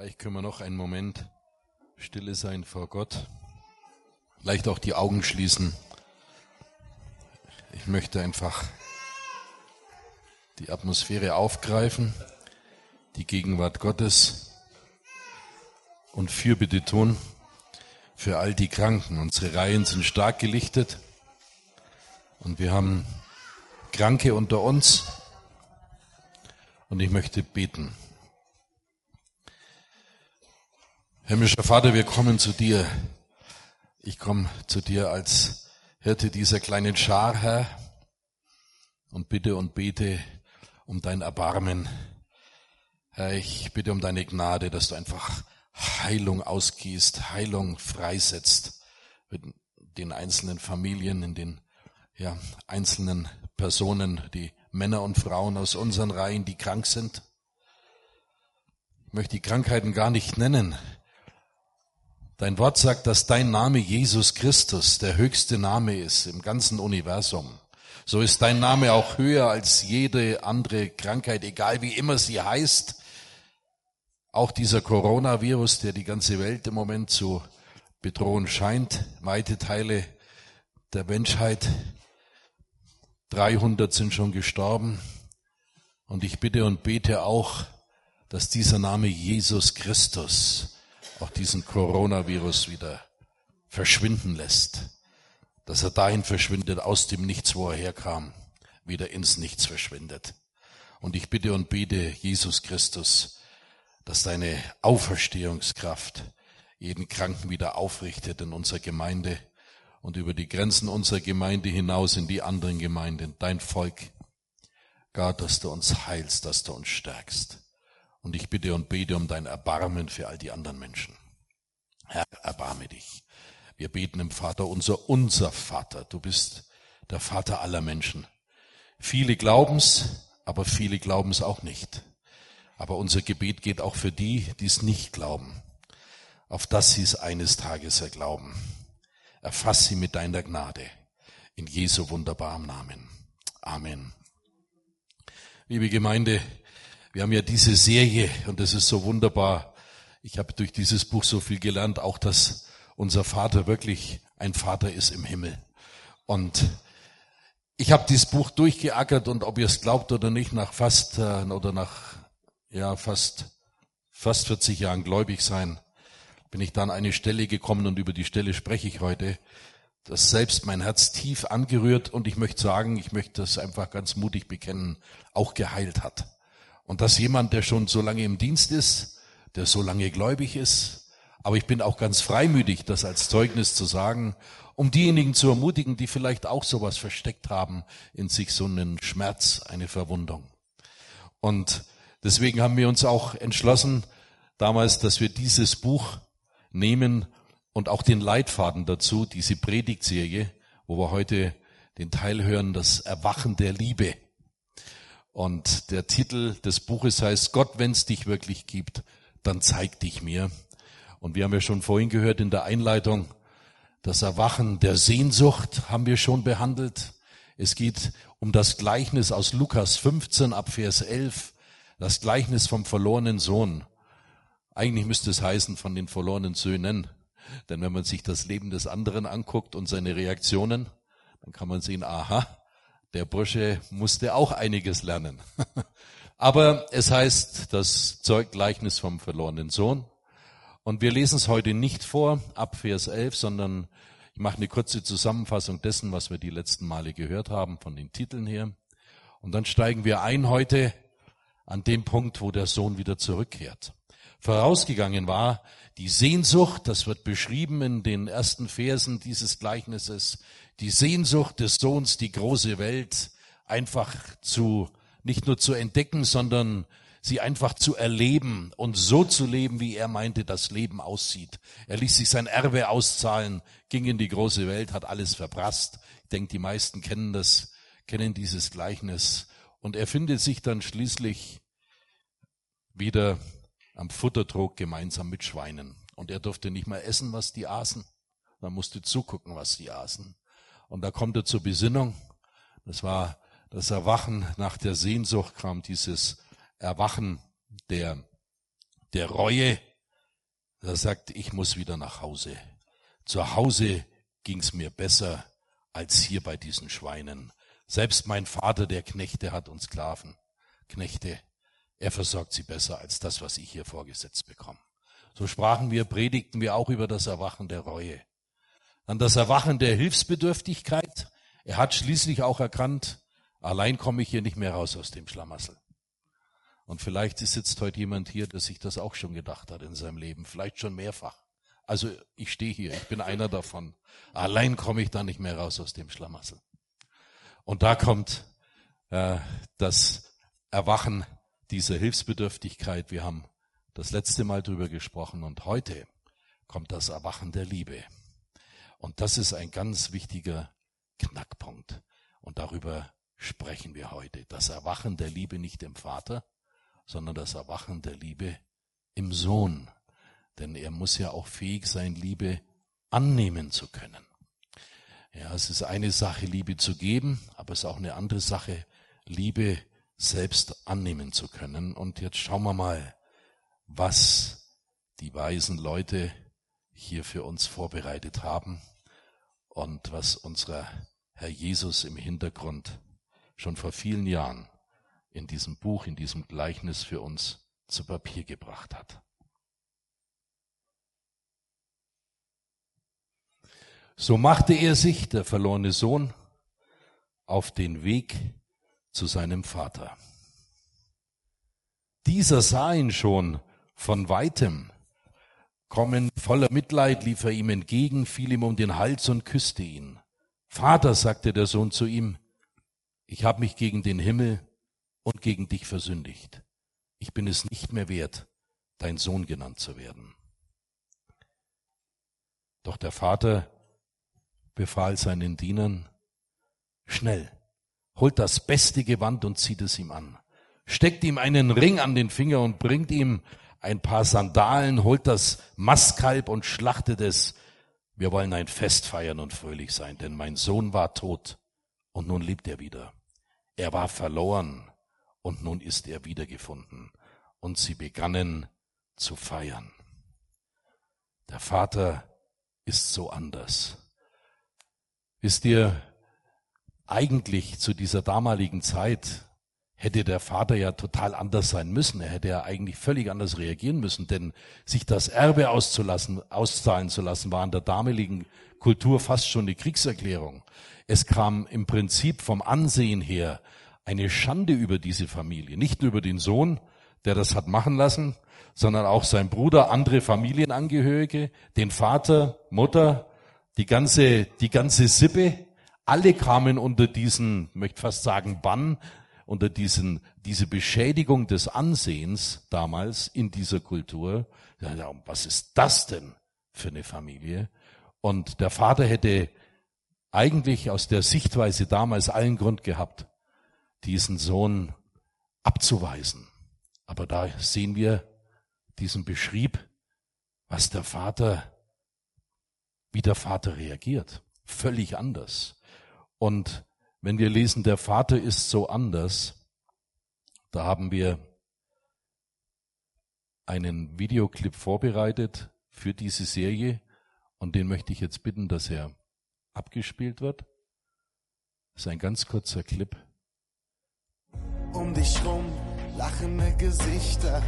Vielleicht können wir noch einen Moment stille sein vor Gott. Vielleicht auch die Augen schließen. Ich möchte einfach die Atmosphäre aufgreifen, die Gegenwart Gottes und Fürbitte tun für all die Kranken. Unsere Reihen sind stark gelichtet und wir haben Kranke unter uns und ich möchte beten. Himmlischer Vater, wir kommen zu dir. Ich komme zu dir als Hirte dieser kleinen Schar, Herr, und bitte und bete um dein Erbarmen. Herr, ich bitte um deine Gnade, dass du einfach Heilung ausgießt, Heilung freisetzt mit den einzelnen Familien, in den ja, einzelnen Personen, die Männer und Frauen aus unseren Reihen, die krank sind. Ich möchte die Krankheiten gar nicht nennen. Dein Wort sagt, dass dein Name Jesus Christus der höchste Name ist im ganzen Universum. So ist dein Name auch höher als jede andere Krankheit, egal wie immer sie heißt. Auch dieser Coronavirus, der die ganze Welt im Moment zu bedrohen scheint, weite Teile der Menschheit, 300 sind schon gestorben. Und ich bitte und bete auch, dass dieser Name Jesus Christus auch diesen Coronavirus wieder verschwinden lässt, dass er dahin verschwindet, aus dem Nichts, wo er herkam, wieder ins Nichts verschwindet. Und ich bitte und bete, Jesus Christus, dass deine Auferstehungskraft jeden Kranken wieder aufrichtet in unserer Gemeinde und über die Grenzen unserer Gemeinde hinaus in die anderen Gemeinden, dein Volk. Gott, dass du uns heilst, dass du uns stärkst. Und ich bitte und bete um dein Erbarmen für all die anderen Menschen. Herr, erbarme dich. Wir beten im Vater unser, unser Vater. Du bist der Vater aller Menschen. Viele glauben's, aber viele glauben's auch nicht. Aber unser Gebet geht auch für die, die es nicht glauben, auf dass sie es eines Tages erglauben. Erfass sie mit deiner Gnade. In Jesu wunderbarem Namen. Amen. Liebe Gemeinde, wir haben ja diese Serie und es ist so wunderbar. Ich habe durch dieses Buch so viel gelernt, auch dass unser Vater wirklich ein Vater ist im Himmel. Und ich habe dieses Buch durchgeackert und ob ihr es glaubt oder nicht, nach fast äh, oder nach ja fast fast 40 Jahren gläubig sein, bin ich dann an eine Stelle gekommen und über die Stelle spreche ich heute, das selbst mein Herz tief angerührt und ich möchte sagen, ich möchte das einfach ganz mutig bekennen, auch geheilt hat. Und dass jemand, der schon so lange im Dienst ist, der so lange gläubig ist, aber ich bin auch ganz freimütig, das als Zeugnis zu sagen, um diejenigen zu ermutigen, die vielleicht auch sowas versteckt haben in sich, so einen Schmerz, eine Verwundung. Und deswegen haben wir uns auch entschlossen, damals, dass wir dieses Buch nehmen und auch den Leitfaden dazu, diese Predigtserie, wo wir heute den Teil hören, das Erwachen der Liebe. Und der Titel des Buches heißt Gott, wenn es dich wirklich gibt, dann zeig dich mir. Und wir haben ja schon vorhin gehört in der Einleitung, das Erwachen der Sehnsucht haben wir schon behandelt. Es geht um das Gleichnis aus Lukas 15 ab Vers 11, das Gleichnis vom verlorenen Sohn. Eigentlich müsste es heißen von den verlorenen Söhnen. Denn wenn man sich das Leben des anderen anguckt und seine Reaktionen, dann kann man sehen, aha, der Bursche musste auch einiges lernen. Aber es heißt das Zeuggleichnis vom verlorenen Sohn. Und wir lesen es heute nicht vor, ab Vers 11, sondern ich mache eine kurze Zusammenfassung dessen, was wir die letzten Male gehört haben, von den Titeln her. Und dann steigen wir ein heute an dem Punkt, wo der Sohn wieder zurückkehrt. Vorausgegangen war die Sehnsucht, das wird beschrieben in den ersten Versen dieses Gleichnisses, die Sehnsucht des Sohns, die große Welt einfach zu, nicht nur zu entdecken, sondern sie einfach zu erleben und so zu leben, wie er meinte, das Leben aussieht. Er ließ sich sein Erbe auszahlen, ging in die große Welt, hat alles verprasst. Ich denke, die meisten kennen das, kennen dieses Gleichnis. Und er findet sich dann schließlich wieder am Futtertrog gemeinsam mit Schweinen. Und er durfte nicht mehr essen, was die aßen. Man musste zugucken, was die aßen. Und da kommt er zur Besinnung. Das war das Erwachen nach der Sehnsucht kam dieses Erwachen der, der Reue, Er sagt, ich muss wieder nach Hause. Zu Hause ging's mir besser als hier bei diesen Schweinen. Selbst mein Vater, der Knechte hat und Sklaven, Knechte, er versorgt sie besser als das, was ich hier vorgesetzt bekomme. So sprachen wir, predigten wir auch über das Erwachen der Reue. Dann das Erwachen der Hilfsbedürftigkeit. Er hat schließlich auch erkannt, allein komme ich hier nicht mehr raus aus dem Schlamassel. Und vielleicht sitzt heute jemand hier, der sich das auch schon gedacht hat in seinem Leben, vielleicht schon mehrfach. Also ich stehe hier, ich bin einer davon. Allein komme ich da nicht mehr raus aus dem Schlamassel. Und da kommt äh, das Erwachen dieser Hilfsbedürftigkeit. Wir haben das letzte Mal drüber gesprochen und heute kommt das Erwachen der Liebe. Und das ist ein ganz wichtiger Knackpunkt. Und darüber sprechen wir heute. Das Erwachen der Liebe nicht im Vater, sondern das Erwachen der Liebe im Sohn. Denn er muss ja auch fähig sein, Liebe annehmen zu können. Ja, es ist eine Sache, Liebe zu geben, aber es ist auch eine andere Sache, Liebe selbst annehmen zu können. Und jetzt schauen wir mal, was die weisen Leute hier für uns vorbereitet haben und was unser Herr Jesus im Hintergrund schon vor vielen Jahren in diesem Buch, in diesem Gleichnis für uns zu Papier gebracht hat. So machte er sich, der verlorene Sohn, auf den Weg zu seinem Vater. Dieser sah ihn schon von weitem kommen, voller Mitleid lief er ihm entgegen, fiel ihm um den Hals und küsste ihn. Vater, sagte der Sohn zu ihm, ich habe mich gegen den Himmel und gegen dich versündigt. Ich bin es nicht mehr wert, dein Sohn genannt zu werden. Doch der Vater befahl seinen Dienern, schnell, holt das beste Gewand und zieht es ihm an, steckt ihm einen Ring an den Finger und bringt ihm ein paar Sandalen, holt das Mastkalb und schlachtet es. Wir wollen ein Fest feiern und fröhlich sein, denn mein Sohn war tot und nun lebt er wieder. Er war verloren und nun ist er wiedergefunden. Und sie begannen zu feiern. Der Vater ist so anders. Wisst ihr, eigentlich zu dieser damaligen Zeit hätte der Vater ja total anders sein müssen. Er hätte ja eigentlich völlig anders reagieren müssen, denn sich das Erbe auszulassen, auszahlen zu lassen, war in der damaligen Kultur fast schon eine Kriegserklärung. Es kam im Prinzip vom Ansehen her eine Schande über diese Familie. Nicht nur über den Sohn, der das hat machen lassen, sondern auch sein Bruder, andere Familienangehörige, den Vater, Mutter, die ganze, die ganze Sippe. Alle kamen unter diesen, möchte fast sagen, Bann, unter diesen, diese Beschädigung des Ansehens damals in dieser Kultur. Ja, was ist das denn für eine Familie? Und der Vater hätte eigentlich aus der Sichtweise damals allen Grund gehabt, diesen Sohn abzuweisen. Aber da sehen wir diesen Beschrieb, was der Vater, wie der Vater reagiert. Völlig anders. Und wenn wir lesen, der Vater ist so anders, da haben wir einen Videoclip vorbereitet für diese Serie und den möchte ich jetzt bitten, dass er abgespielt wird. Das ist ein ganz kurzer Clip. Um dich rum lachende Gesichter,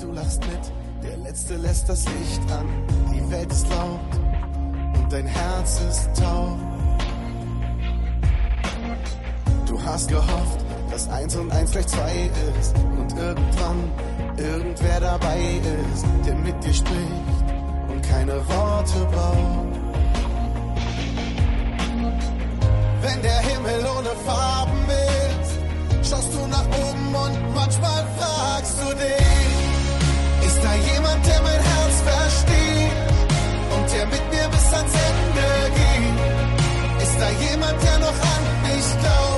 du lachst mit, der Letzte lässt das Licht an. Die Welt ist laut und dein Herz ist taub. Du hast gehofft, dass eins und eins gleich zwei ist und irgendwann irgendwer dabei ist, der mit dir spricht und keine Worte braucht. Wenn der Himmel ohne Farben ist, schaust du nach oben und manchmal fragst du dich, ist da jemand, der mein Herz versteht und der mit mir bis ans Ende geht? Ist da jemand, der noch an mich glaubt?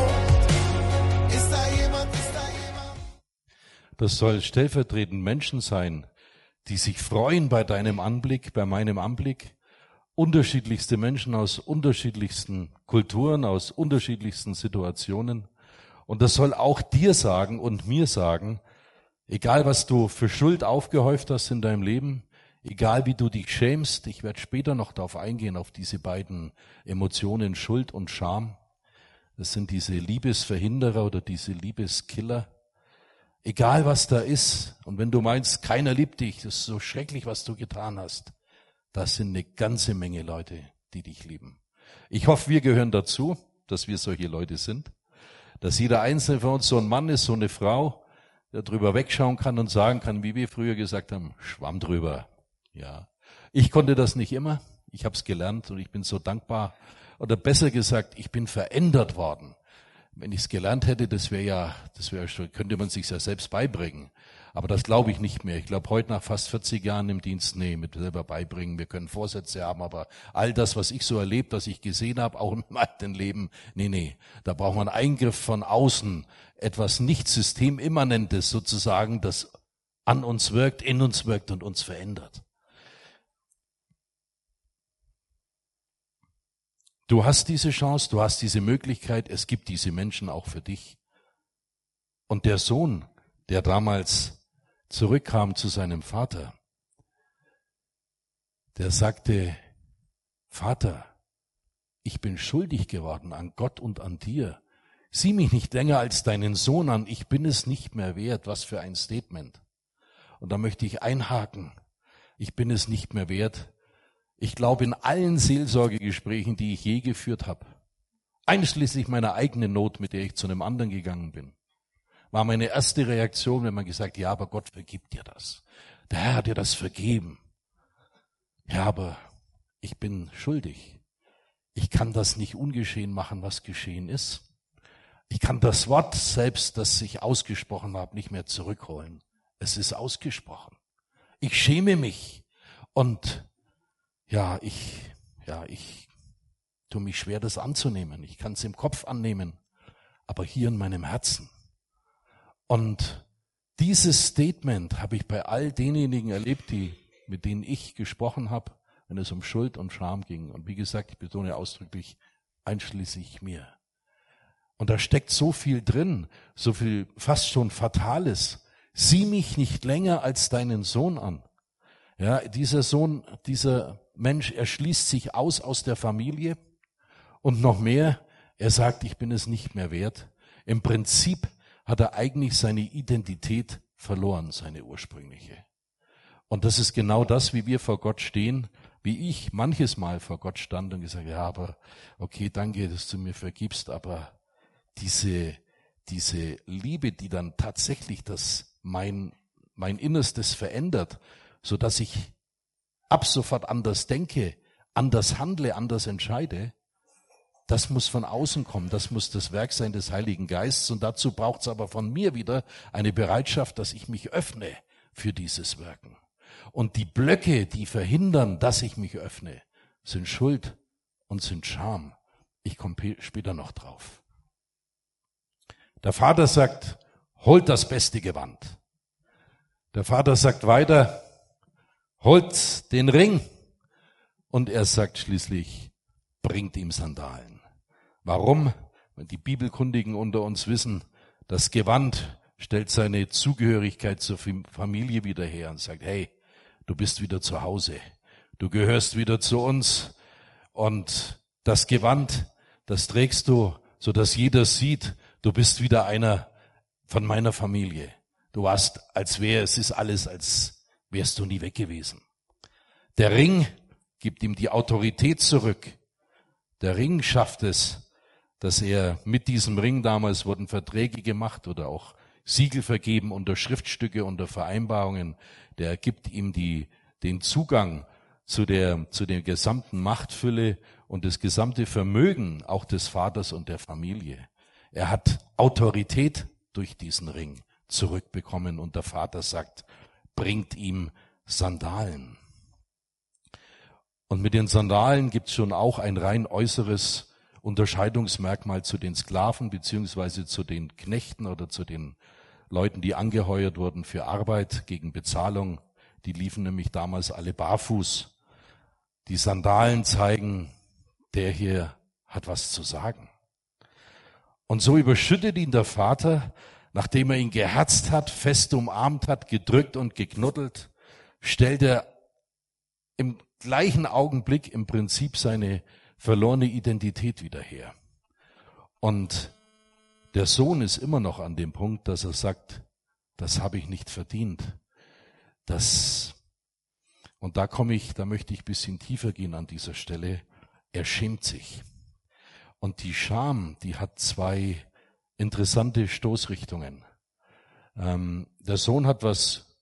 Das soll stellvertretend Menschen sein, die sich freuen bei deinem Anblick, bei meinem Anblick, unterschiedlichste Menschen aus unterschiedlichsten Kulturen, aus unterschiedlichsten Situationen. Und das soll auch dir sagen und mir sagen, egal was du für Schuld aufgehäuft hast in deinem Leben, Egal wie du dich schämst, ich werde später noch darauf eingehen, auf diese beiden Emotionen Schuld und Scham. Das sind diese Liebesverhinderer oder diese Liebeskiller. Egal was da ist, und wenn du meinst, keiner liebt dich, das ist so schrecklich, was du getan hast, das sind eine ganze Menge Leute, die dich lieben. Ich hoffe, wir gehören dazu, dass wir solche Leute sind, dass jeder einzelne von uns so ein Mann ist, so eine Frau, der drüber wegschauen kann und sagen kann, wie wir früher gesagt haben, Schwamm drüber. Ja, ich konnte das nicht immer. Ich habe es gelernt und ich bin so dankbar. Oder besser gesagt, ich bin verändert worden. Wenn ich es gelernt hätte, das wäre ja, das wäre könnte man sich ja selbst beibringen. Aber das glaube ich nicht mehr. Ich glaube, heute nach fast 40 Jahren im Dienst, nee, mit selber beibringen. Wir können Vorsätze haben, aber all das, was ich so erlebt, was ich gesehen habe, auch in meinem Leben, nee, nee. Da braucht man Eingriff von außen, etwas nicht systemimmanentes sozusagen, das an uns wirkt, in uns wirkt und uns verändert. Du hast diese Chance, du hast diese Möglichkeit, es gibt diese Menschen auch für dich. Und der Sohn, der damals zurückkam zu seinem Vater, der sagte, Vater, ich bin schuldig geworden an Gott und an dir. Sieh mich nicht länger als deinen Sohn an, ich bin es nicht mehr wert. Was für ein Statement. Und da möchte ich einhaken. Ich bin es nicht mehr wert, ich glaube, in allen Seelsorgegesprächen, die ich je geführt habe, einschließlich meiner eigenen Not, mit der ich zu einem anderen gegangen bin, war meine erste Reaktion, wenn man gesagt, ja, aber Gott vergibt dir das. Der Herr hat dir das vergeben. Ja, aber ich bin schuldig. Ich kann das nicht ungeschehen machen, was geschehen ist. Ich kann das Wort selbst, das ich ausgesprochen habe, nicht mehr zurückholen. Es ist ausgesprochen. Ich schäme mich und ja, ich, ja, ich tue mich schwer, das anzunehmen. Ich kann es im Kopf annehmen, aber hier in meinem Herzen. Und dieses Statement habe ich bei all denjenigen erlebt, die, mit denen ich gesprochen habe, wenn es um Schuld und Scham ging. Und wie gesagt, ich betone ausdrücklich, einschließlich mir. Und da steckt so viel drin, so viel fast schon Fatales. Sieh mich nicht länger als deinen Sohn an. Ja, dieser Sohn, dieser Mensch, er schließt sich aus aus der Familie und noch mehr, er sagt, ich bin es nicht mehr wert. Im Prinzip hat er eigentlich seine Identität verloren, seine ursprüngliche. Und das ist genau das, wie wir vor Gott stehen, wie ich manches Mal vor Gott stand und gesagt, ja, aber okay, danke, dass du mir vergibst, aber diese, diese Liebe, die dann tatsächlich das mein, mein Innerstes verändert, so dass ich ab sofort anders denke, anders handle, anders entscheide, das muss von außen kommen, das muss das Werk sein des Heiligen Geistes und dazu braucht es aber von mir wieder eine Bereitschaft, dass ich mich öffne für dieses Wirken. Und die Blöcke, die verhindern, dass ich mich öffne, sind Schuld und sind Scham. Ich komme später noch drauf. Der Vater sagt, holt das beste Gewand. Der Vater sagt weiter, holt den Ring. Und er sagt schließlich, bringt ihm Sandalen. Warum? Wenn die Bibelkundigen unter uns wissen, das Gewand stellt seine Zugehörigkeit zur Familie wieder her und sagt, hey, du bist wieder zu Hause. Du gehörst wieder zu uns. Und das Gewand, das trägst du, so dass jeder sieht, du bist wieder einer von meiner Familie. Du warst, als wäre es ist alles, als wärst du nie weg gewesen. Der Ring gibt ihm die Autorität zurück. Der Ring schafft es, dass er mit diesem Ring damals wurden Verträge gemacht oder auch Siegel vergeben unter Schriftstücke, unter Vereinbarungen. Der gibt ihm die, den Zugang zu der, zu der gesamten Machtfülle und das gesamte Vermögen auch des Vaters und der Familie. Er hat Autorität durch diesen Ring zurückbekommen und der Vater sagt, bringt ihm Sandalen. Und mit den Sandalen gibt es schon auch ein rein äußeres Unterscheidungsmerkmal zu den Sklaven beziehungsweise zu den Knechten oder zu den Leuten, die angeheuert wurden für Arbeit gegen Bezahlung. Die liefen nämlich damals alle barfuß. Die Sandalen zeigen, der hier hat was zu sagen. Und so überschüttet ihn der Vater Nachdem er ihn geherzt hat, fest umarmt hat, gedrückt und geknuddelt, stellt er im gleichen Augenblick im Prinzip seine verlorene Identität wieder her. Und der Sohn ist immer noch an dem Punkt, dass er sagt, das habe ich nicht verdient. Das, und da komme ich, da möchte ich ein bisschen tiefer gehen an dieser Stelle. Er schämt sich. Und die Scham, die hat zwei interessante Stoßrichtungen. Ähm, der Sohn hat was,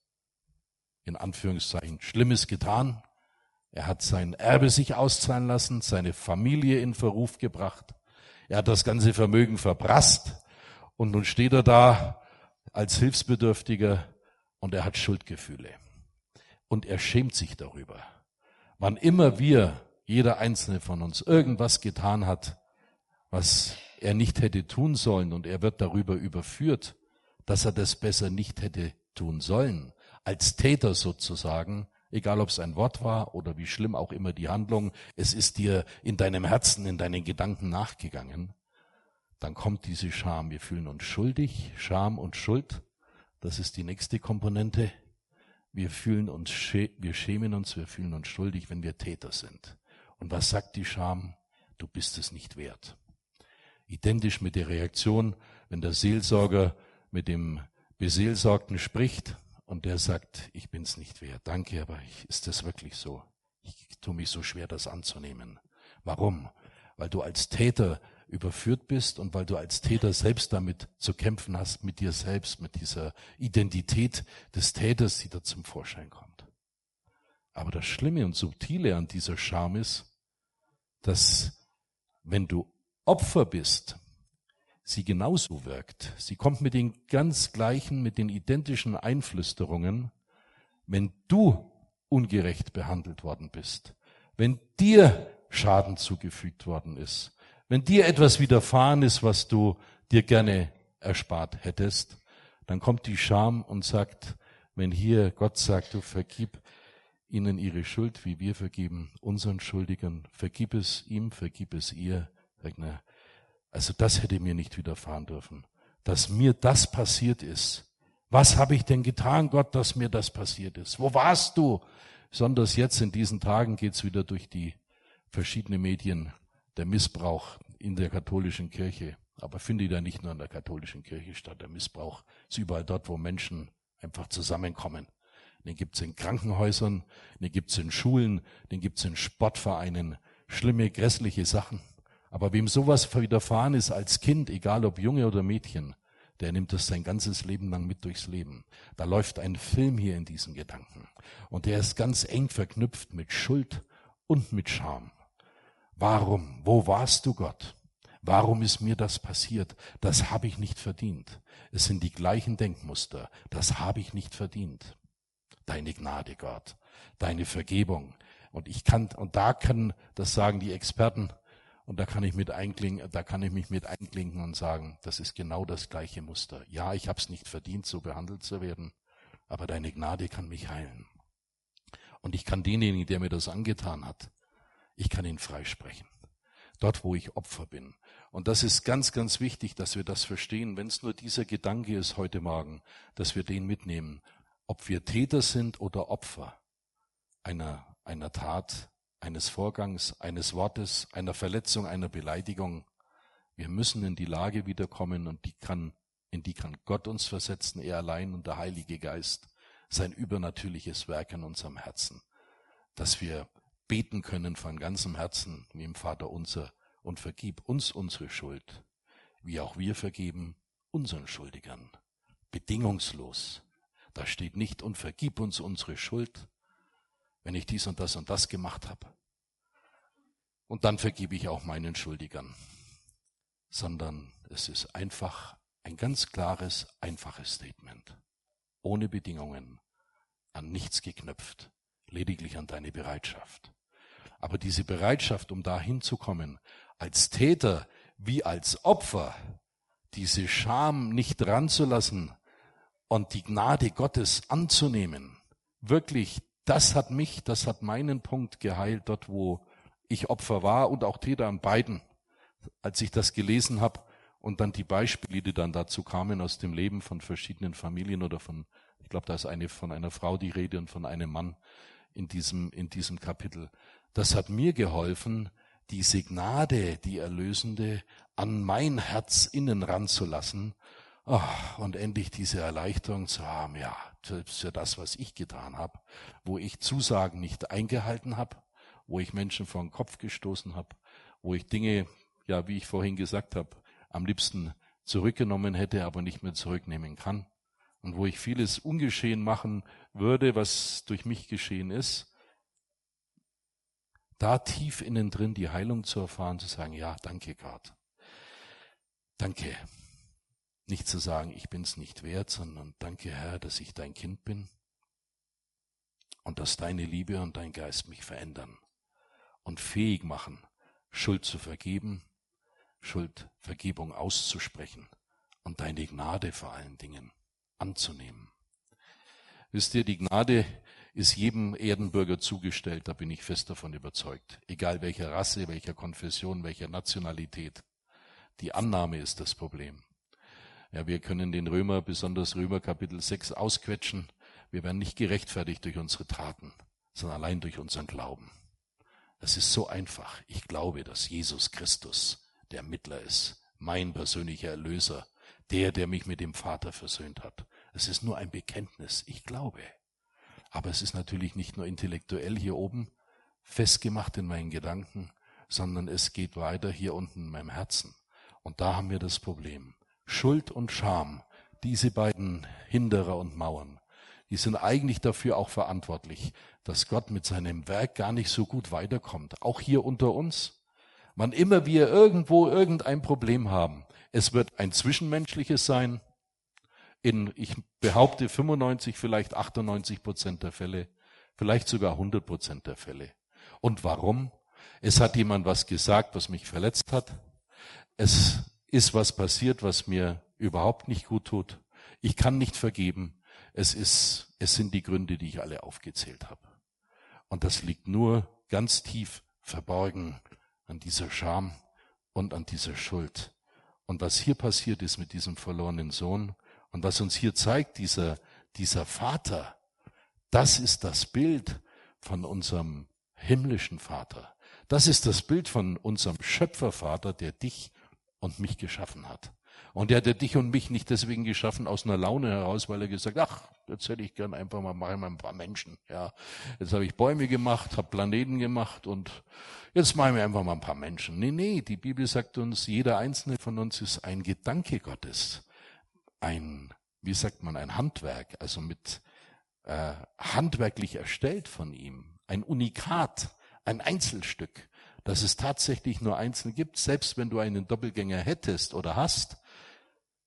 in Anführungszeichen, Schlimmes getan. Er hat sein Erbe sich auszahlen lassen, seine Familie in Verruf gebracht. Er hat das ganze Vermögen verprasst. Und nun steht er da als Hilfsbedürftiger und er hat Schuldgefühle. Und er schämt sich darüber. Wann immer wir, jeder einzelne von uns, irgendwas getan hat, was er nicht hätte tun sollen und er wird darüber überführt, dass er das besser nicht hätte tun sollen, als Täter sozusagen, egal ob es ein Wort war oder wie schlimm auch immer die Handlung, es ist dir in deinem Herzen, in deinen Gedanken nachgegangen, dann kommt diese Scham. Wir fühlen uns schuldig, Scham und Schuld, das ist die nächste Komponente. Wir fühlen uns, wir schämen uns, wir fühlen uns schuldig, wenn wir Täter sind. Und was sagt die Scham? Du bist es nicht wert identisch mit der Reaktion, wenn der Seelsorger mit dem Beseelsorgten spricht und der sagt, ich bin's nicht wert. Danke, aber ist das wirklich so? Ich tue mich so schwer, das anzunehmen. Warum? Weil du als Täter überführt bist und weil du als Täter selbst damit zu kämpfen hast, mit dir selbst, mit dieser Identität des Täters, die da zum Vorschein kommt. Aber das Schlimme und Subtile an dieser Scham ist, dass wenn du Opfer bist, sie genauso wirkt. Sie kommt mit den ganz gleichen, mit den identischen Einflüsterungen, wenn du ungerecht behandelt worden bist, wenn dir Schaden zugefügt worden ist, wenn dir etwas widerfahren ist, was du dir gerne erspart hättest, dann kommt die Scham und sagt, wenn hier Gott sagt, du vergib ihnen ihre Schuld, wie wir vergeben unseren Schuldigern, vergib es ihm, vergib es ihr, also das hätte mir nicht widerfahren dürfen, dass mir das passiert ist. Was habe ich denn getan, Gott, dass mir das passiert ist? Wo warst du? Sonders jetzt in diesen Tagen geht's wieder durch die verschiedenen Medien, der Missbrauch in der katholischen Kirche. Aber findet ja nicht nur in der katholischen Kirche statt. Der Missbrauch ist überall dort, wo Menschen einfach zusammenkommen. Den gibt's in Krankenhäusern, den gibt's in Schulen, den gibt's in Sportvereinen. Schlimme, grässliche Sachen. Aber wem sowas widerfahren ist als Kind, egal ob Junge oder Mädchen, der nimmt das sein ganzes Leben lang mit durchs Leben. Da läuft ein Film hier in diesen Gedanken. Und der ist ganz eng verknüpft mit Schuld und mit Scham. Warum? Wo warst du, Gott? Warum ist mir das passiert? Das habe ich nicht verdient. Es sind die gleichen Denkmuster. Das habe ich nicht verdient. Deine Gnade, Gott. Deine Vergebung. Und ich kann, und da können, das sagen die Experten, und da kann ich mit einklinken, da kann ich mich mit einklinken und sagen, das ist genau das gleiche Muster. Ja, ich habe es nicht verdient, so behandelt zu werden, aber deine Gnade kann mich heilen. Und ich kann denjenigen, der mir das angetan hat, ich kann ihn freisprechen. Dort, wo ich Opfer bin. Und das ist ganz, ganz wichtig, dass wir das verstehen. Wenn es nur dieser Gedanke ist heute Morgen, dass wir den mitnehmen. Ob wir Täter sind oder Opfer einer, einer Tat, eines Vorgangs, eines Wortes, einer Verletzung, einer Beleidigung. Wir müssen in die Lage wiederkommen und die kann, in die kann Gott uns versetzen, er allein und der Heilige Geist, sein übernatürliches Werk in unserem Herzen, dass wir beten können von ganzem Herzen, wie im Vater unser, und vergib uns unsere Schuld, wie auch wir vergeben unseren Schuldigern, bedingungslos. Da steht nicht, und vergib uns unsere Schuld, wenn ich dies und das und das gemacht habe. Und dann vergebe ich auch meinen Schuldigern. Sondern es ist einfach ein ganz klares, einfaches Statement. Ohne Bedingungen, an nichts geknüpft, lediglich an deine Bereitschaft. Aber diese Bereitschaft, um dahin zu kommen, als Täter wie als Opfer, diese Scham nicht ranzulassen und die Gnade Gottes anzunehmen, wirklich das hat mich, das hat meinen Punkt geheilt, dort wo ich Opfer war und auch Täter an beiden. Als ich das gelesen habe und dann die Beispiele, die dann dazu kamen aus dem Leben von verschiedenen Familien oder von, ich glaube, da ist eine von einer Frau die Rede und von einem Mann in diesem, in diesem Kapitel. Das hat mir geholfen, diese Gnade, die Erlösende, an mein Herz innen ranzulassen oh, und endlich diese Erleichterung zu haben, ja, für das, was ich getan habe, wo ich Zusagen nicht eingehalten habe, wo ich Menschen vor den Kopf gestoßen habe, wo ich Dinge, ja, wie ich vorhin gesagt habe, am liebsten zurückgenommen hätte, aber nicht mehr zurücknehmen kann. Und wo ich vieles ungeschehen machen würde, was durch mich geschehen ist, da tief innen drin die Heilung zu erfahren, zu sagen, ja, danke Gott. Danke. Nicht zu sagen, ich bin's nicht wert, sondern danke Herr, dass ich dein Kind bin und dass deine Liebe und dein Geist mich verändern und fähig machen, Schuld zu vergeben, Schuldvergebung auszusprechen und deine Gnade vor allen Dingen anzunehmen. Wisst ihr, die Gnade ist jedem Erdenbürger zugestellt, da bin ich fest davon überzeugt. Egal welcher Rasse, welcher Konfession, welcher Nationalität. Die Annahme ist das Problem. Ja, wir können den Römer, besonders Römer Kapitel 6 ausquetschen. Wir werden nicht gerechtfertigt durch unsere Taten, sondern allein durch unseren Glauben. Es ist so einfach. Ich glaube, dass Jesus Christus der Mittler ist, mein persönlicher Erlöser, der, der mich mit dem Vater versöhnt hat. Es ist nur ein Bekenntnis. Ich glaube. Aber es ist natürlich nicht nur intellektuell hier oben festgemacht in meinen Gedanken, sondern es geht weiter hier unten in meinem Herzen. Und da haben wir das Problem. Schuld und Scham, diese beiden Hinderer und Mauern, die sind eigentlich dafür auch verantwortlich, dass Gott mit seinem Werk gar nicht so gut weiterkommt. Auch hier unter uns. Wann immer wir irgendwo irgendein Problem haben, es wird ein zwischenmenschliches sein, in, ich behaupte, 95, vielleicht 98 Prozent der Fälle, vielleicht sogar 100 Prozent der Fälle. Und warum? Es hat jemand was gesagt, was mich verletzt hat. Es ist was passiert, was mir überhaupt nicht gut tut. Ich kann nicht vergeben. Es ist, es sind die Gründe, die ich alle aufgezählt habe. Und das liegt nur ganz tief verborgen an dieser Scham und an dieser Schuld. Und was hier passiert ist mit diesem verlorenen Sohn, und was uns hier zeigt, dieser, dieser Vater, das ist das Bild von unserem himmlischen Vater. Das ist das Bild von unserem Schöpfervater, der dich und mich geschaffen hat. Und der hat dich und mich nicht deswegen geschaffen aus einer Laune heraus, weil er gesagt, ach, jetzt hätte ich gern einfach mal, mache ich mal ein paar Menschen. Ja, jetzt habe ich Bäume gemacht, habe Planeten gemacht und jetzt mache ich mir einfach mal ein paar Menschen. Nee, nee, die Bibel sagt uns, jeder einzelne von uns ist ein Gedanke Gottes ein, wie sagt man, ein Handwerk, also mit äh, handwerklich erstellt von ihm, ein Unikat, ein Einzelstück, dass es tatsächlich nur einzeln gibt, selbst wenn du einen Doppelgänger hättest oder hast.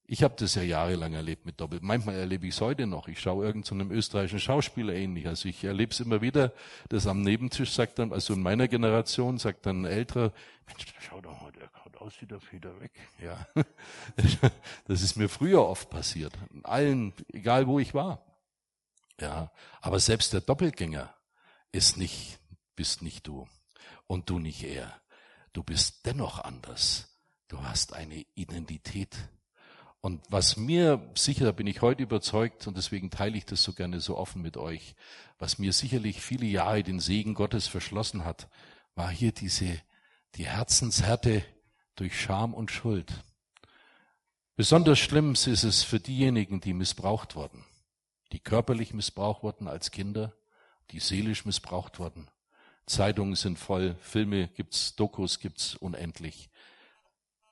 Ich habe das ja jahrelang erlebt mit Doppel. Manchmal erlebe ich es heute noch. Ich schaue irgendeinem so österreichischen Schauspieler ähnlich. Also ich erlebe es immer wieder, dass am Nebentisch sagt dann, also in meiner Generation sagt dann ein älterer, Mensch, schau doch mal, der aus wie der Feder weg. Ja, das ist mir früher oft passiert. In allen, egal wo ich war. Ja, aber selbst der Doppelgänger ist nicht, bist nicht du und du nicht er. Du bist dennoch anders. Du hast eine Identität. Und was mir sicher, da bin ich heute überzeugt, und deswegen teile ich das so gerne so offen mit euch, was mir sicherlich viele Jahre den Segen Gottes verschlossen hat, war hier diese, die Herzenshärte durch Scham und Schuld. Besonders schlimm ist es für diejenigen, die missbraucht wurden, die körperlich missbraucht wurden als Kinder, die seelisch missbraucht wurden. Zeitungen sind voll, Filme gibt's, Dokus gibt's unendlich.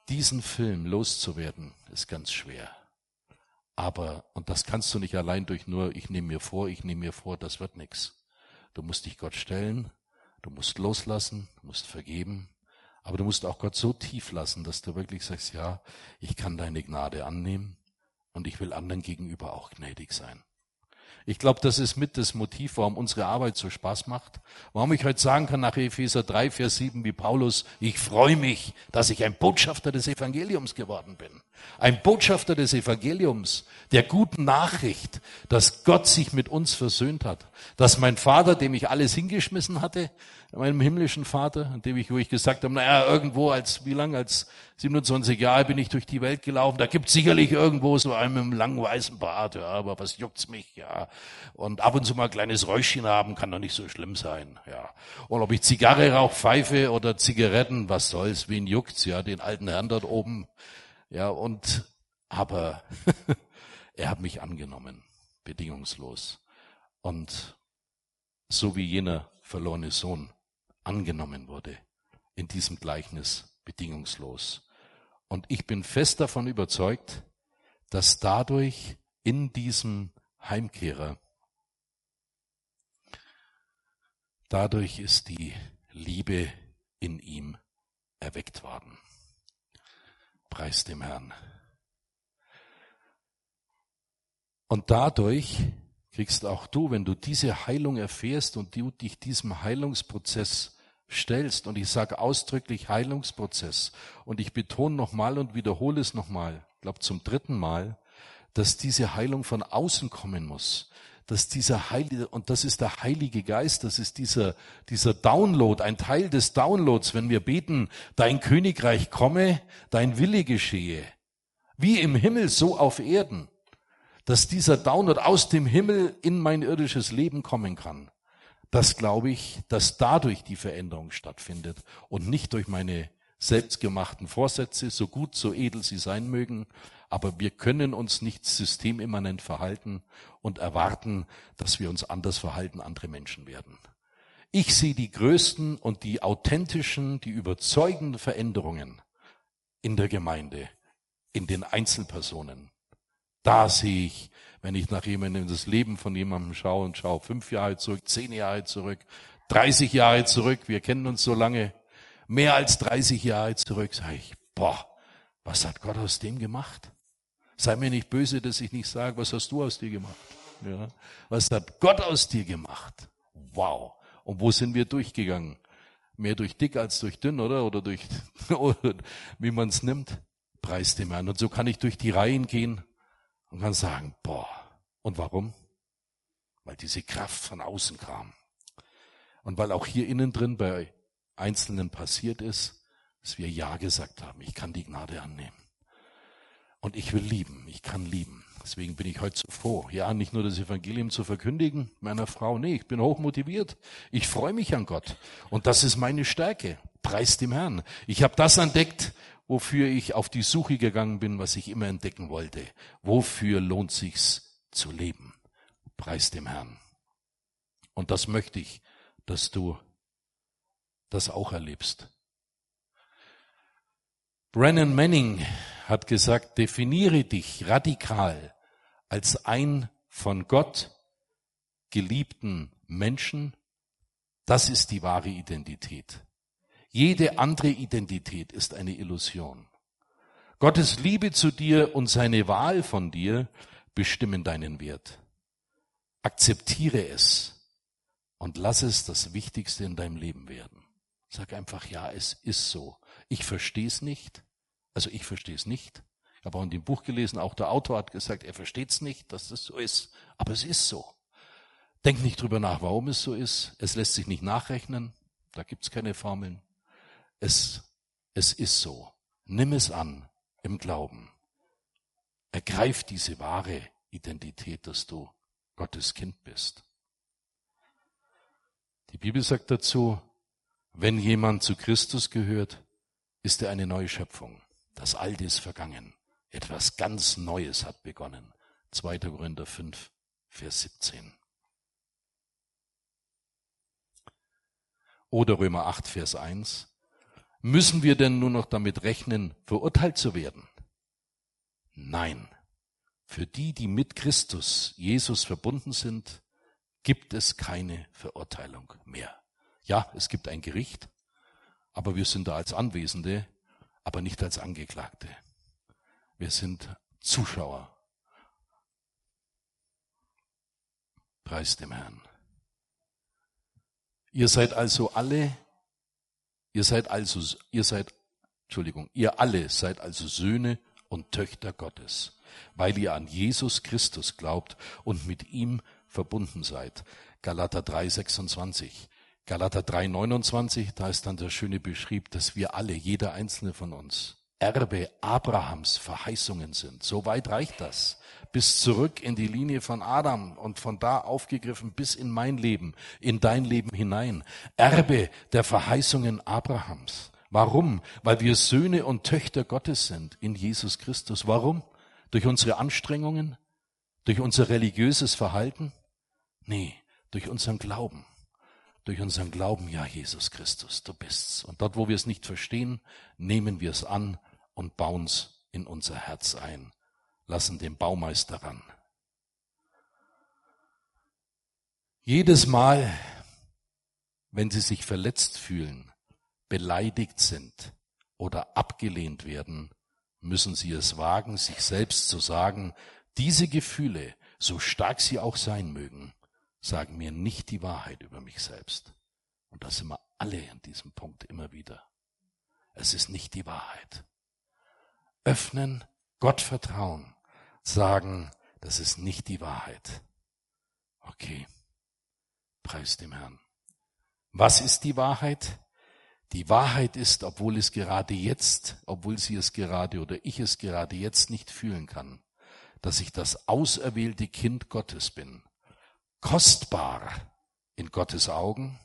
Diesen Film loszuwerden, ist ganz schwer. Aber, und das kannst du nicht allein durch nur, ich nehme mir vor, ich nehme mir vor, das wird nichts. Du musst dich Gott stellen, du musst loslassen, du musst vergeben, aber du musst auch Gott so tief lassen, dass du wirklich sagst, ja, ich kann deine Gnade annehmen und ich will anderen gegenüber auch gnädig sein. Ich glaube, das ist mit das Motiv, warum unsere Arbeit so Spaß macht. Warum ich heute sagen kann nach Epheser 3, Vers 7 wie Paulus, ich freue mich, dass ich ein Botschafter des Evangeliums geworden bin. Ein Botschafter des Evangeliums, der guten Nachricht, dass Gott sich mit uns versöhnt hat. Dass mein Vater, dem ich alles hingeschmissen hatte, meinem himmlischen Vater, an dem ich, wo ich gesagt habe, naja, irgendwo als, wie lang, als 27 Jahre bin ich durch die Welt gelaufen, da gibt sicherlich irgendwo so einen mit einem langen weißen Bart, ja, aber was juckt's mich, ja. Und ab und zu mal ein kleines Räuschchen haben, kann doch nicht so schlimm sein, ja. Und ob ich Zigarre rauche, Pfeife oder Zigaretten, was soll's, wen juckt's, ja, den alten Herrn dort oben, ja, und, aber, er hat mich angenommen, bedingungslos. Und so wie jener verlorene Sohn angenommen wurde in diesem Gleichnis bedingungslos. Und ich bin fest davon überzeugt, dass dadurch in diesem Heimkehrer, dadurch ist die Liebe in ihm erweckt worden. Preis dem Herrn. Und dadurch kriegst auch du, wenn du diese Heilung erfährst und du dich diesem Heilungsprozess stellst, und ich sage ausdrücklich Heilungsprozess, und ich betone nochmal und wiederhole es nochmal, glaube zum dritten Mal, dass diese Heilung von außen kommen muss, dass dieser Heilige, und das ist der Heilige Geist, das ist dieser, dieser Download, ein Teil des Downloads, wenn wir beten, dein Königreich komme, dein Wille geschehe, wie im Himmel, so auf Erden, dass dieser Download aus dem Himmel in mein irdisches Leben kommen kann das glaube ich, dass dadurch die Veränderung stattfindet und nicht durch meine selbstgemachten Vorsätze, so gut, so edel sie sein mögen, aber wir können uns nicht systemimmanent verhalten und erwarten, dass wir uns anders verhalten, andere Menschen werden. Ich sehe die größten und die authentischen, die überzeugenden Veränderungen in der Gemeinde, in den Einzelpersonen. Da sehe ich wenn ich nach jemandem das Leben von jemandem schaue und schaue fünf Jahre zurück, zehn Jahre zurück, 30 Jahre zurück, wir kennen uns so lange, mehr als 30 Jahre zurück, sage ich, boah, was hat Gott aus dem gemacht? Sei mir nicht böse, dass ich nicht sage, was hast du aus dir gemacht? Ja. Was hat Gott aus dir gemacht? Wow. Und wo sind wir durchgegangen? Mehr durch dick als durch dünn, oder? Oder durch, wie man es nimmt. Preis dem Herrn. Und so kann ich durch die Reihen gehen und kann sagen, boah, und warum? Weil diese Kraft von außen kam. Und weil auch hier innen drin bei Einzelnen passiert ist, dass wir Ja gesagt haben. Ich kann die Gnade annehmen. Und ich will lieben. Ich kann lieben. Deswegen bin ich heute so froh. Ja, nicht nur das Evangelium zu verkündigen meiner Frau. Nee, ich bin hoch motiviert. Ich freue mich an Gott. Und das ist meine Stärke. Preis dem Herrn. Ich habe das entdeckt, wofür ich auf die Suche gegangen bin, was ich immer entdecken wollte. Wofür lohnt sich's zu leben? Preis dem Herrn. Und das möchte ich, dass du das auch erlebst. Brennan Manning hat gesagt, definiere dich radikal als ein von Gott geliebten Menschen. Das ist die wahre Identität. Jede andere Identität ist eine Illusion. Gottes Liebe zu dir und seine Wahl von dir bestimmen deinen Wert. Akzeptiere es und lass es das Wichtigste in deinem Leben werden. Sag einfach, ja, es ist so. Ich verstehe es nicht. Also ich verstehe es nicht. Ich habe auch in dem Buch gelesen, auch der Autor hat gesagt, er versteht es nicht, dass das so ist. Aber es ist so. Denk nicht drüber nach, warum es so ist. Es lässt sich nicht nachrechnen. Da gibt es keine Formeln. Es, es ist so. Nimm es an im Glauben. Ergreif diese wahre Identität, dass du Gottes Kind bist. Die Bibel sagt dazu, wenn jemand zu Christus gehört, ist er eine neue Schöpfung. Das Alte ist vergangen. Etwas ganz Neues hat begonnen. 2. Korinther 5, Vers 17. Oder Römer 8, Vers 1. Müssen wir denn nur noch damit rechnen, verurteilt zu werden? Nein. Für die, die mit Christus, Jesus verbunden sind, gibt es keine Verurteilung mehr. Ja, es gibt ein Gericht, aber wir sind da als Anwesende, aber nicht als Angeklagte. Wir sind Zuschauer. Preis dem Herrn. Ihr seid also alle Ihr seid also, ihr seid, Entschuldigung, ihr alle seid also Söhne und Töchter Gottes, weil ihr an Jesus Christus glaubt und mit ihm verbunden seid. Galater 3, 26. Galater 3, 29, da ist dann der schöne Beschrieb, dass wir alle, jeder einzelne von uns, Erbe Abrahams Verheißungen sind. So weit reicht das. Bis zurück in die Linie von Adam und von da aufgegriffen bis in mein Leben, in dein Leben hinein. Erbe der Verheißungen Abrahams. Warum? Weil wir Söhne und Töchter Gottes sind in Jesus Christus. Warum? Durch unsere Anstrengungen? Durch unser religiöses Verhalten? Nee, durch unseren Glauben. Durch unseren Glauben, ja, Jesus Christus, du bist's. Und dort, wo wir es nicht verstehen, nehmen wir es an und bauen es in unser Herz ein, lassen den Baumeister ran. Jedes Mal, wenn sie sich verletzt fühlen, beleidigt sind oder abgelehnt werden, müssen sie es wagen, sich selbst zu sagen, diese Gefühle, so stark sie auch sein mögen, sagen mir nicht die Wahrheit über mich selbst. Und da sind wir alle an diesem Punkt immer wieder. Es ist nicht die Wahrheit öffnen, Gott vertrauen, sagen, das ist nicht die Wahrheit. Okay, preis dem Herrn. Was ist die Wahrheit? Die Wahrheit ist, obwohl es gerade jetzt, obwohl sie es gerade oder ich es gerade jetzt nicht fühlen kann, dass ich das auserwählte Kind Gottes bin, kostbar in Gottes Augen,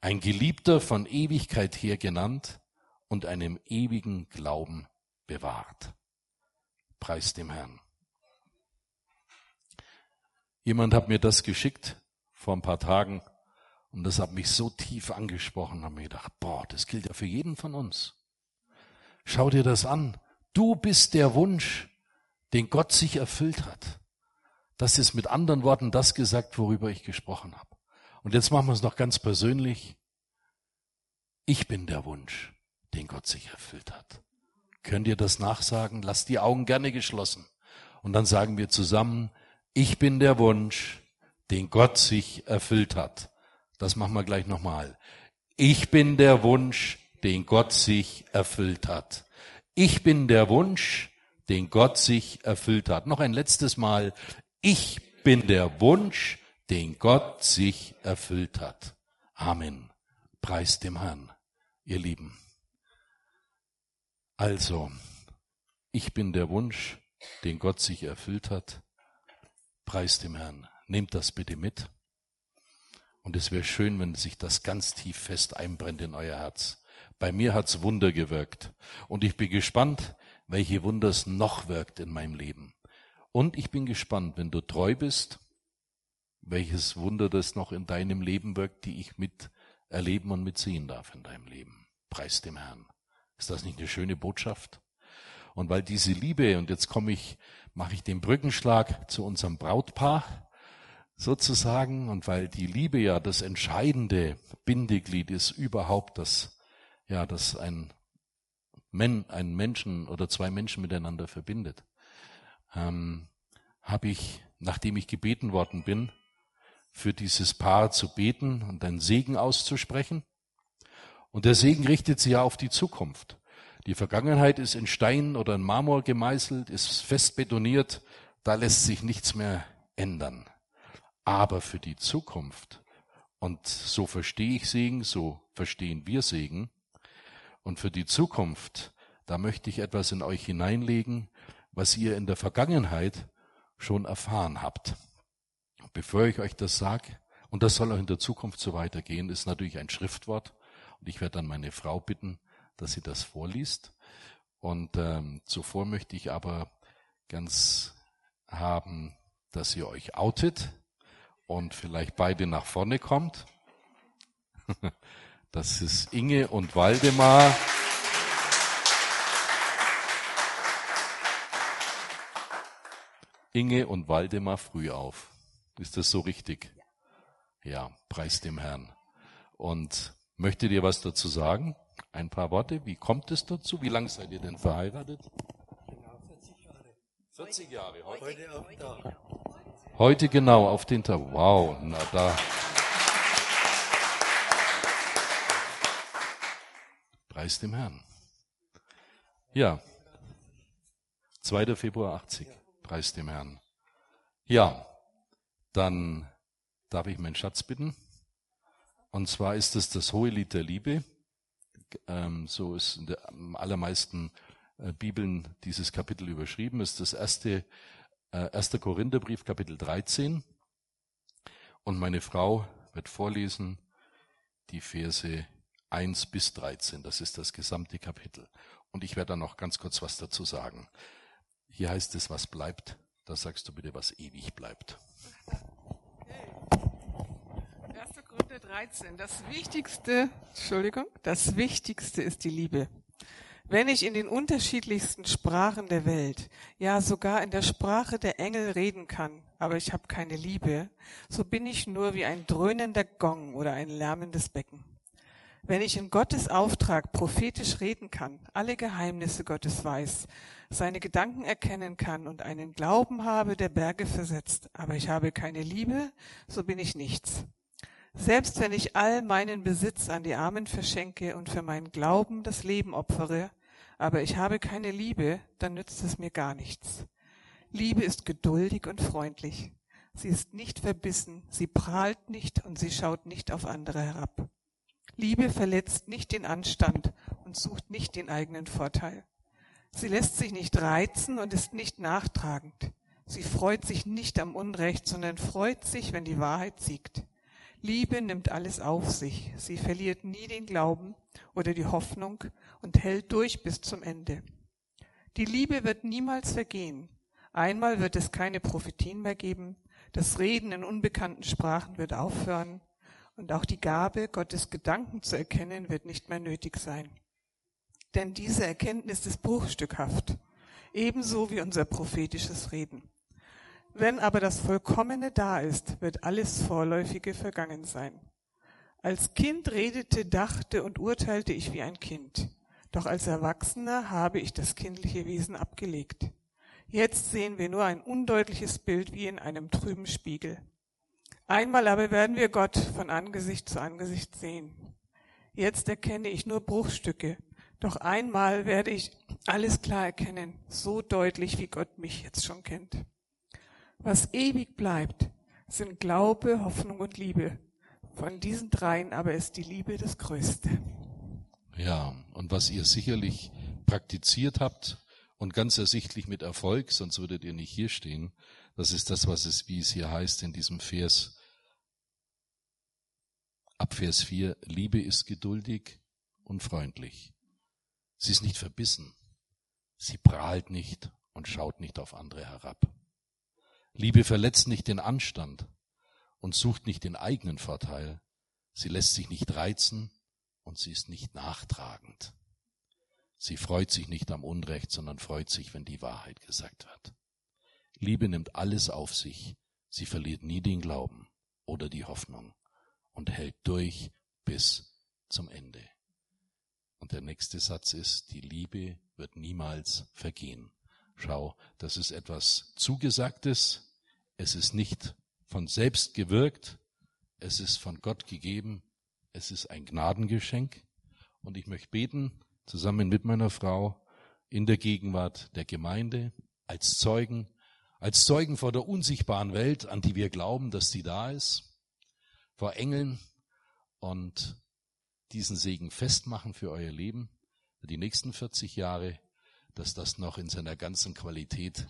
ein Geliebter von Ewigkeit her genannt und einem ewigen Glauben bewahrt. Preis dem Herrn. Jemand hat mir das geschickt vor ein paar Tagen und das hat mich so tief angesprochen, habe mir gedacht, boah, das gilt ja für jeden von uns. Schau dir das an. Du bist der Wunsch, den Gott sich erfüllt hat. Das ist mit anderen Worten das gesagt, worüber ich gesprochen habe. Und jetzt machen wir es noch ganz persönlich. Ich bin der Wunsch, den Gott sich erfüllt hat. Könnt ihr das nachsagen? Lasst die Augen gerne geschlossen. Und dann sagen wir zusammen, ich bin der Wunsch, den Gott sich erfüllt hat. Das machen wir gleich nochmal. Ich bin der Wunsch, den Gott sich erfüllt hat. Ich bin der Wunsch, den Gott sich erfüllt hat. Noch ein letztes Mal. Ich bin der Wunsch, den Gott sich erfüllt hat. Amen. Preis dem Herrn, ihr Lieben. Also, ich bin der Wunsch, den Gott sich erfüllt hat. Preis dem Herrn. Nehmt das bitte mit. Und es wäre schön, wenn sich das ganz tief fest einbrennt in euer Herz. Bei mir hat's Wunder gewirkt. Und ich bin gespannt, welche Wunder es noch wirkt in meinem Leben. Und ich bin gespannt, wenn du treu bist, welches Wunder das noch in deinem Leben wirkt, die ich mit erleben und mitsehen darf in deinem Leben. Preis dem Herrn. Ist das nicht eine schöne Botschaft? Und weil diese Liebe, und jetzt komme ich, mache ich den Brückenschlag zu unserem Brautpaar sozusagen, und weil die Liebe ja das entscheidende Bindeglied ist überhaupt, dass, ja, dass ein, Men, ein Menschen oder zwei Menschen miteinander verbindet, ähm, habe ich, nachdem ich gebeten worden bin, für dieses Paar zu beten und einen Segen auszusprechen. Und der Segen richtet sich ja auf die Zukunft. Die Vergangenheit ist in Stein oder in Marmor gemeißelt, ist fest betoniert, da lässt sich nichts mehr ändern. Aber für die Zukunft, und so verstehe ich Segen, so verstehen wir Segen, und für die Zukunft, da möchte ich etwas in euch hineinlegen, was ihr in der Vergangenheit schon erfahren habt. Bevor ich euch das sage, und das soll auch in der Zukunft so weitergehen, ist natürlich ein Schriftwort, und ich werde dann meine Frau bitten, dass sie das vorliest. Und ähm, zuvor möchte ich aber ganz haben, dass ihr euch outet und vielleicht beide nach vorne kommt. Das ist Inge und Waldemar. Inge und Waldemar früh auf. Ist das so richtig? Ja, preis dem Herrn. Und Möchtet ihr was dazu sagen? Ein paar Worte. Wie kommt es dazu? Wie lange seid ihr denn verheiratet? Genau, 40 Jahre. 40 Jahre. Heute, Heute auf da. heute genau auf den Tag. Wow, na da. Preis dem Herrn. Ja. 2. Februar 80. Preis dem Herrn. Ja, dann darf ich meinen Schatz bitten. Und zwar ist es das hohe Lied der Liebe. Ähm, so ist in der allermeisten äh, Bibeln dieses Kapitel überschrieben. ist das erste, äh, 1. Korintherbrief, Kapitel 13. Und meine Frau wird vorlesen die Verse 1 bis 13. Das ist das gesamte Kapitel. Und ich werde dann noch ganz kurz was dazu sagen. Hier heißt es, was bleibt. Da sagst du bitte, was ewig bleibt. 1. Korinther 13. Das Wichtigste, Entschuldigung, das Wichtigste ist die Liebe. Wenn ich in den unterschiedlichsten Sprachen der Welt, ja sogar in der Sprache der Engel reden kann, aber ich habe keine Liebe, so bin ich nur wie ein dröhnender Gong oder ein lärmendes Becken. Wenn ich in Gottes Auftrag prophetisch reden kann, alle Geheimnisse Gottes weiß, seine Gedanken erkennen kann und einen Glauben habe, der Berge versetzt, aber ich habe keine Liebe, so bin ich nichts. Selbst wenn ich all meinen Besitz an die Armen verschenke und für meinen Glauben das Leben opfere, aber ich habe keine Liebe, dann nützt es mir gar nichts. Liebe ist geduldig und freundlich. Sie ist nicht verbissen, sie prahlt nicht und sie schaut nicht auf andere herab. Liebe verletzt nicht den Anstand und sucht nicht den eigenen Vorteil. Sie lässt sich nicht reizen und ist nicht nachtragend. Sie freut sich nicht am Unrecht, sondern freut sich, wenn die Wahrheit siegt. Liebe nimmt alles auf sich. Sie verliert nie den Glauben oder die Hoffnung und hält durch bis zum Ende. Die Liebe wird niemals vergehen. Einmal wird es keine Prophetien mehr geben. Das Reden in unbekannten Sprachen wird aufhören. Und auch die Gabe, Gottes Gedanken zu erkennen, wird nicht mehr nötig sein. Denn diese Erkenntnis ist bruchstückhaft, ebenso wie unser prophetisches Reden. Wenn aber das Vollkommene da ist, wird alles Vorläufige vergangen sein. Als Kind redete, dachte und urteilte ich wie ein Kind. Doch als Erwachsener habe ich das kindliche Wesen abgelegt. Jetzt sehen wir nur ein undeutliches Bild wie in einem trüben Spiegel. Einmal aber werden wir Gott von Angesicht zu Angesicht sehen. Jetzt erkenne ich nur Bruchstücke, doch einmal werde ich alles klar erkennen, so deutlich, wie Gott mich jetzt schon kennt. Was ewig bleibt, sind Glaube, Hoffnung und Liebe. Von diesen dreien aber ist die Liebe das Größte. Ja, und was ihr sicherlich praktiziert habt und ganz ersichtlich mit Erfolg, sonst würdet ihr nicht hier stehen, das ist das, was es, wie es hier heißt in diesem Vers, ab Vers 4, Liebe ist geduldig und freundlich. Sie ist nicht verbissen. Sie prahlt nicht und schaut nicht auf andere herab. Liebe verletzt nicht den Anstand und sucht nicht den eigenen Vorteil. Sie lässt sich nicht reizen und sie ist nicht nachtragend. Sie freut sich nicht am Unrecht, sondern freut sich, wenn die Wahrheit gesagt wird. Liebe nimmt alles auf sich. Sie verliert nie den Glauben oder die Hoffnung und hält durch bis zum Ende. Und der nächste Satz ist, die Liebe wird niemals vergehen. Schau, das ist etwas Zugesagtes. Es ist nicht von selbst gewirkt. Es ist von Gott gegeben. Es ist ein Gnadengeschenk. Und ich möchte beten, zusammen mit meiner Frau, in der Gegenwart der Gemeinde, als Zeugen, als Zeugen vor der unsichtbaren Welt, an die wir glauben, dass sie da ist, vor Engeln und diesen Segen festmachen für euer Leben, für die nächsten 40 Jahre, dass das noch in seiner ganzen Qualität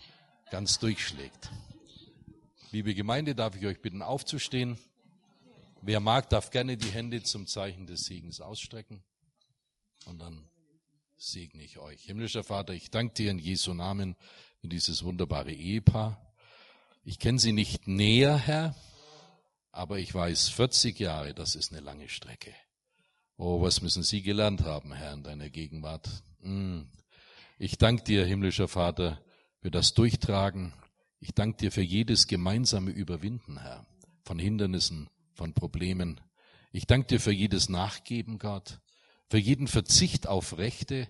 ganz durchschlägt. Liebe Gemeinde, darf ich euch bitten aufzustehen. Wer mag, darf gerne die Hände zum Zeichen des Segens ausstrecken. Und dann segne ich euch. Himmlischer Vater, ich danke dir in Jesu Namen für dieses wunderbare Ehepaar. Ich kenne sie nicht näher, Herr, aber ich weiß, 40 Jahre, das ist eine lange Strecke. Oh, was müssen Sie gelernt haben, Herr, in deiner Gegenwart. Hm. Ich danke dir, himmlischer Vater, für das Durchtragen. Ich danke dir für jedes gemeinsame Überwinden, Herr, von Hindernissen, von Problemen. Ich danke dir für jedes Nachgeben, Gott, für jeden Verzicht auf Rechte.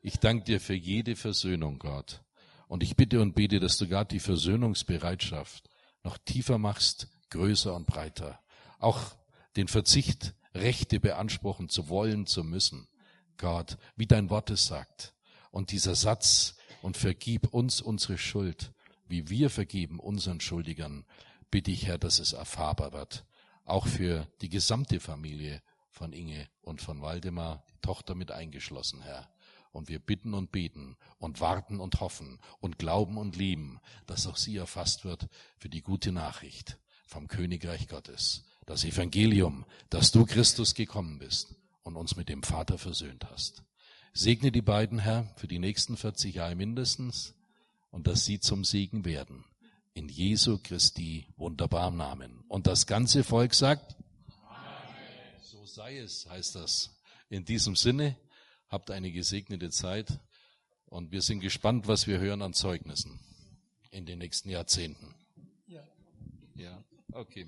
Ich danke dir für jede Versöhnung, Gott. Und ich bitte und bete, dass du Gott die Versöhnungsbereitschaft noch tiefer machst, größer und breiter. Auch den Verzicht, Rechte beanspruchen zu wollen, zu müssen. Gott, wie dein Wort es sagt. Und dieser Satz, und vergib uns unsere Schuld, wie wir vergeben unseren Schuldigern. Bitte ich, Herr, dass es erfahrbar wird, auch für die gesamte Familie von Inge und von Waldemar, die Tochter mit eingeschlossen, Herr. Und wir bitten und beten und warten und hoffen und glauben und lieben, dass auch sie erfasst wird für die gute Nachricht vom Königreich Gottes. Das Evangelium, dass du Christus gekommen bist und uns mit dem Vater versöhnt hast. Segne die beiden, Herr, für die nächsten 40 Jahre mindestens und dass sie zum Segen werden. In Jesu Christi wunderbarem Namen. Und das ganze Volk sagt, Amen. so sei es, heißt das. In diesem Sinne, habt eine gesegnete Zeit und wir sind gespannt, was wir hören an Zeugnissen in den nächsten Jahrzehnten. Ja. Ja, okay.